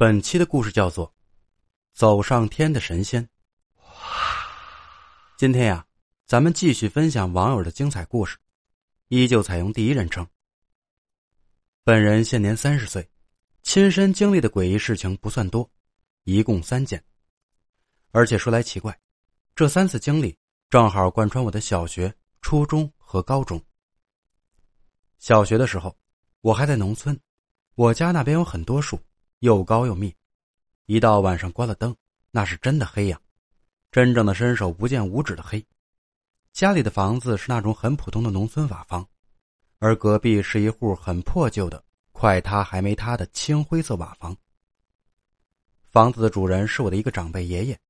本期的故事叫做《走上天的神仙》。今天呀，咱们继续分享网友的精彩故事，依旧采用第一人称。本人现年三十岁，亲身经历的诡异事情不算多，一共三件。而且说来奇怪，这三次经历正好贯穿我的小学、初中和高中。小学的时候，我还在农村，我家那边有很多树。又高又密，一到晚上关了灯，那是真的黑呀，真正的伸手不见五指的黑。家里的房子是那种很普通的农村瓦房，而隔壁是一户很破旧的、快塌还没塌的青灰色瓦房。房子的主人是我的一个长辈爷爷，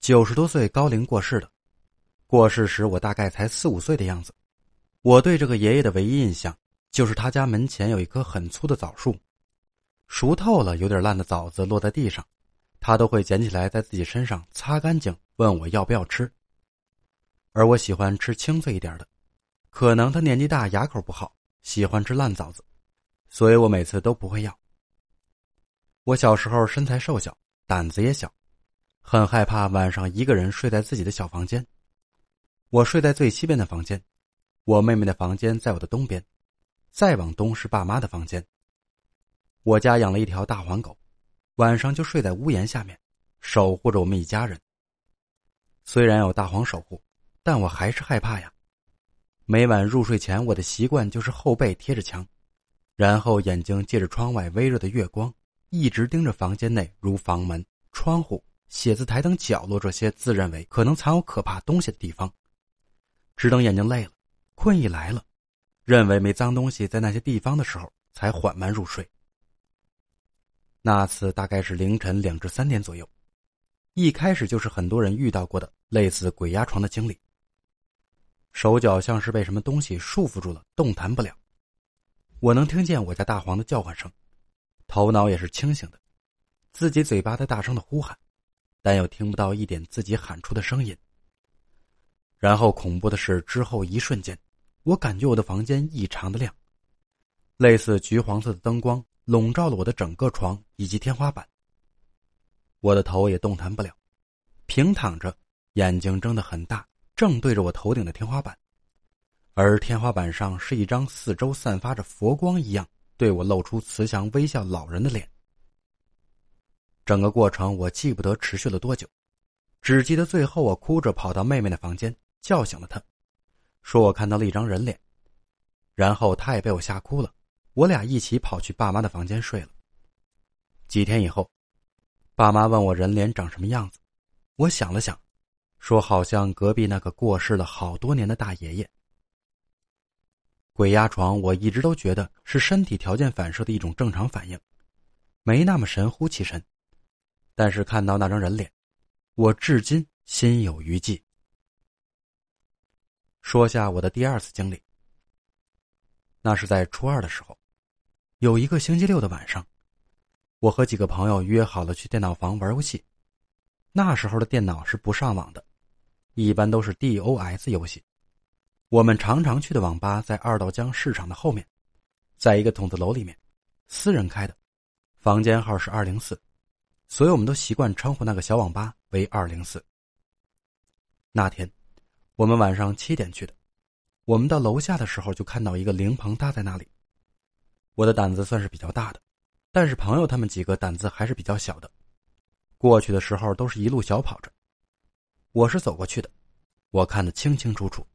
九十多岁高龄过世的。过世时我大概才四五岁的样子。我对这个爷爷的唯一印象就是他家门前有一棵很粗的枣树。熟透了、有点烂的枣子落在地上，他都会捡起来在自己身上擦干净，问我要不要吃。而我喜欢吃清脆一点的，可能他年纪大，牙口不好，喜欢吃烂枣子，所以我每次都不会要。我小时候身材瘦小，胆子也小，很害怕晚上一个人睡在自己的小房间。我睡在最西边的房间，我妹妹的房间在我的东边，再往东是爸妈的房间。我家养了一条大黄狗，晚上就睡在屋檐下面，守护着我们一家人。虽然有大黄守护，但我还是害怕呀。每晚入睡前，我的习惯就是后背贴着墙，然后眼睛借着窗外微弱的月光，一直盯着房间内如房门、窗户、写字台等角落这些自认为可能藏有可怕东西的地方，只等眼睛累了、困意来了，认为没脏东西在那些地方的时候，才缓慢入睡。那次大概是凌晨两至三点左右，一开始就是很多人遇到过的类似鬼压床的经历。手脚像是被什么东西束缚住了，动弹不了。我能听见我家大黄的叫唤声，头脑也是清醒的，自己嘴巴在大声的呼喊，但又听不到一点自己喊出的声音。然后恐怖的是，之后一瞬间，我感觉我的房间异常的亮，类似橘黄色的灯光。笼罩了我的整个床以及天花板。我的头也动弹不了，平躺着，眼睛睁得很大，正对着我头顶的天花板，而天花板上是一张四周散发着佛光一样对我露出慈祥微笑老人的脸。整个过程我记不得持续了多久，只记得最后我哭着跑到妹妹的房间，叫醒了她，说我看到了一张人脸，然后她也被我吓哭了。我俩一起跑去爸妈的房间睡了。几天以后，爸妈问我人脸长什么样子，我想了想，说好像隔壁那个过世了好多年的大爷爷。鬼压床，我一直都觉得是身体条件反射的一种正常反应，没那么神乎其神。但是看到那张人脸，我至今心有余悸。说下我的第二次经历，那是在初二的时候。有一个星期六的晚上，我和几个朋友约好了去电脑房玩游戏。那时候的电脑是不上网的，一般都是 DOS 游戏。我们常常去的网吧在二道江市场的后面，在一个筒子楼里面，私人开的，房间号是二零四，所以我们都习惯称呼那个小网吧为二零四。那天，我们晚上七点去的，我们到楼下的时候就看到一个灵棚搭在那里。我的胆子算是比较大的，但是朋友他们几个胆子还是比较小的。过去的时候都是一路小跑着，我是走过去的，我看得清清楚楚，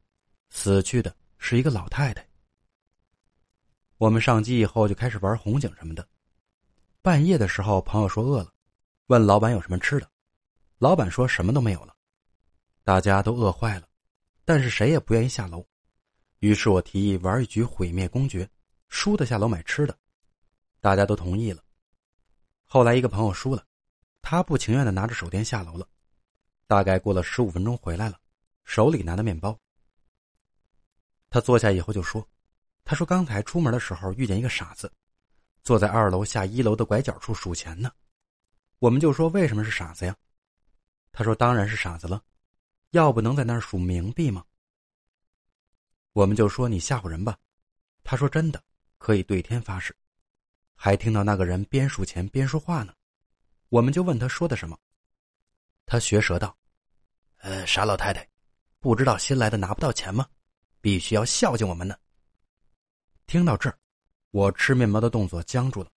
死去的是一个老太太。我们上机以后就开始玩红警什么的。半夜的时候，朋友说饿了，问老板有什么吃的，老板说什么都没有了，大家都饿坏了，但是谁也不愿意下楼，于是我提议玩一局毁灭公爵。输的下楼买吃的，大家都同意了。后来一个朋友输了，他不情愿的拿着手电下楼了。大概过了十五分钟回来了，手里拿的面包。他坐下以后就说：“他说刚才出门的时候遇见一个傻子，坐在二楼下一楼的拐角处数钱呢。”我们就说：“为什么是傻子呀？”他说：“当然是傻子了，要不能在那儿数冥币吗？”我们就说：“你吓唬人吧。”他说：“真的。”可以对天发誓，还听到那个人边数钱边说话呢，我们就问他说的什么。他学舌道：“呃，傻老太太，不知道新来的拿不到钱吗？必须要孝敬我们呢。”听到这儿，我吃面包的动作僵住了，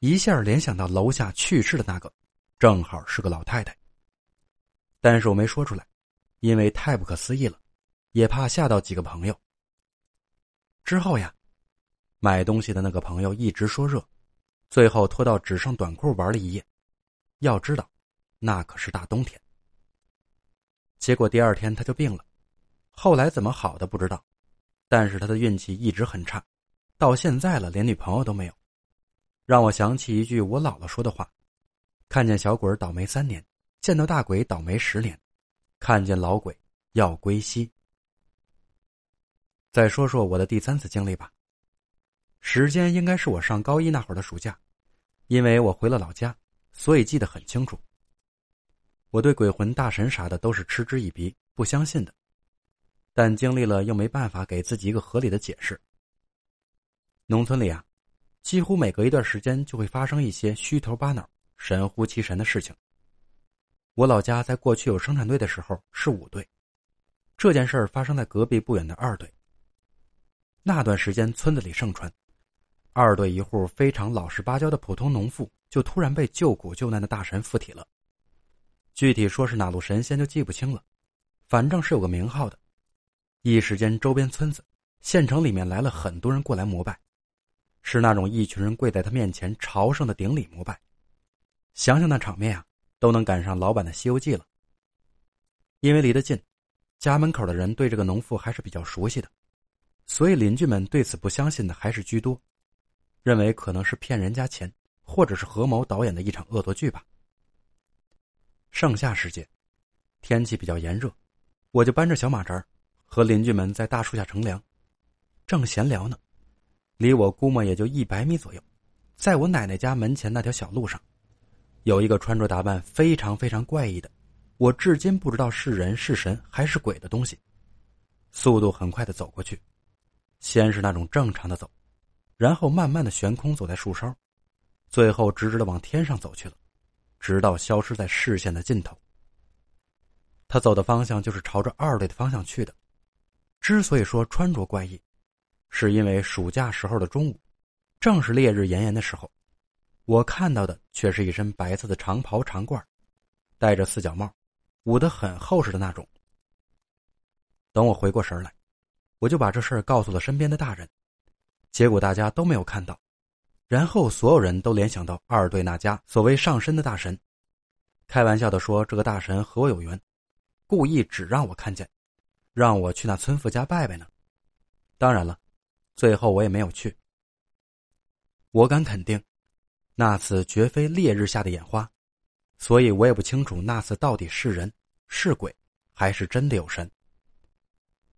一下联想到楼下去世的那个，正好是个老太太。但是我没说出来，因为太不可思议了，也怕吓到几个朋友。之后呀，买东西的那个朋友一直说热，最后拖到只剩短裤玩了一夜。要知道，那可是大冬天。结果第二天他就病了，后来怎么好的不知道，但是他的运气一直很差，到现在了连女朋友都没有，让我想起一句我姥姥说的话：“看见小鬼倒霉三年，见到大鬼倒霉十年，看见老鬼要归西。”再说说我的第三次经历吧。时间应该是我上高一那会儿的暑假，因为我回了老家，所以记得很清楚。我对鬼魂、大神啥的都是嗤之以鼻，不相信的。但经历了又没办法给自己一个合理的解释。农村里啊，几乎每隔一段时间就会发生一些虚头巴脑、神乎其神的事情。我老家在过去有生产队的时候是五队，这件事儿发生在隔壁不远的二队。那段时间，村子里盛传，二队一户非常老实巴交的普通农妇，就突然被救苦救难的大神附体了。具体说是哪路神仙就记不清了，反正是有个名号的。一时间，周边村子、县城里面来了很多人过来膜拜，是那种一群人跪在他面前朝圣的顶礼膜拜。想想那场面啊，都能赶上老版的《西游记》了。因为离得近，家门口的人对这个农妇还是比较熟悉的。所以邻居们对此不相信的还是居多，认为可能是骗人家钱，或者是合谋导演的一场恶作剧吧。盛夏时节，天气比较炎热，我就搬着小马扎和邻居们在大树下乘凉，正闲聊呢。离我估摸也就一百米左右，在我奶奶家门前那条小路上，有一个穿着打扮非常非常怪异的，我至今不知道是人是神还是鬼的东西，速度很快的走过去。先是那种正常的走，然后慢慢的悬空走在树梢，最后直直的往天上走去了，直到消失在视线的尽头。他走的方向就是朝着二队的方向去的。之所以说穿着怪异，是因为暑假时候的中午，正是烈日炎炎的时候，我看到的却是一身白色的长袍长褂，戴着四角帽，捂得很厚实的那种。等我回过神来。我就把这事儿告诉了身边的大人，结果大家都没有看到，然后所有人都联想到二队那家所谓上身的大神，开玩笑的说这个大神和我有缘，故意只让我看见，让我去那村妇家拜拜呢。当然了，最后我也没有去。我敢肯定，那次绝非烈日下的眼花，所以我也不清楚那次到底是人是鬼，还是真的有神。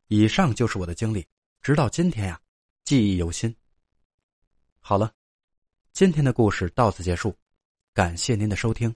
以上就是我的经历，直到今天呀，记忆犹新。好了，今天的故事到此结束，感谢您的收听。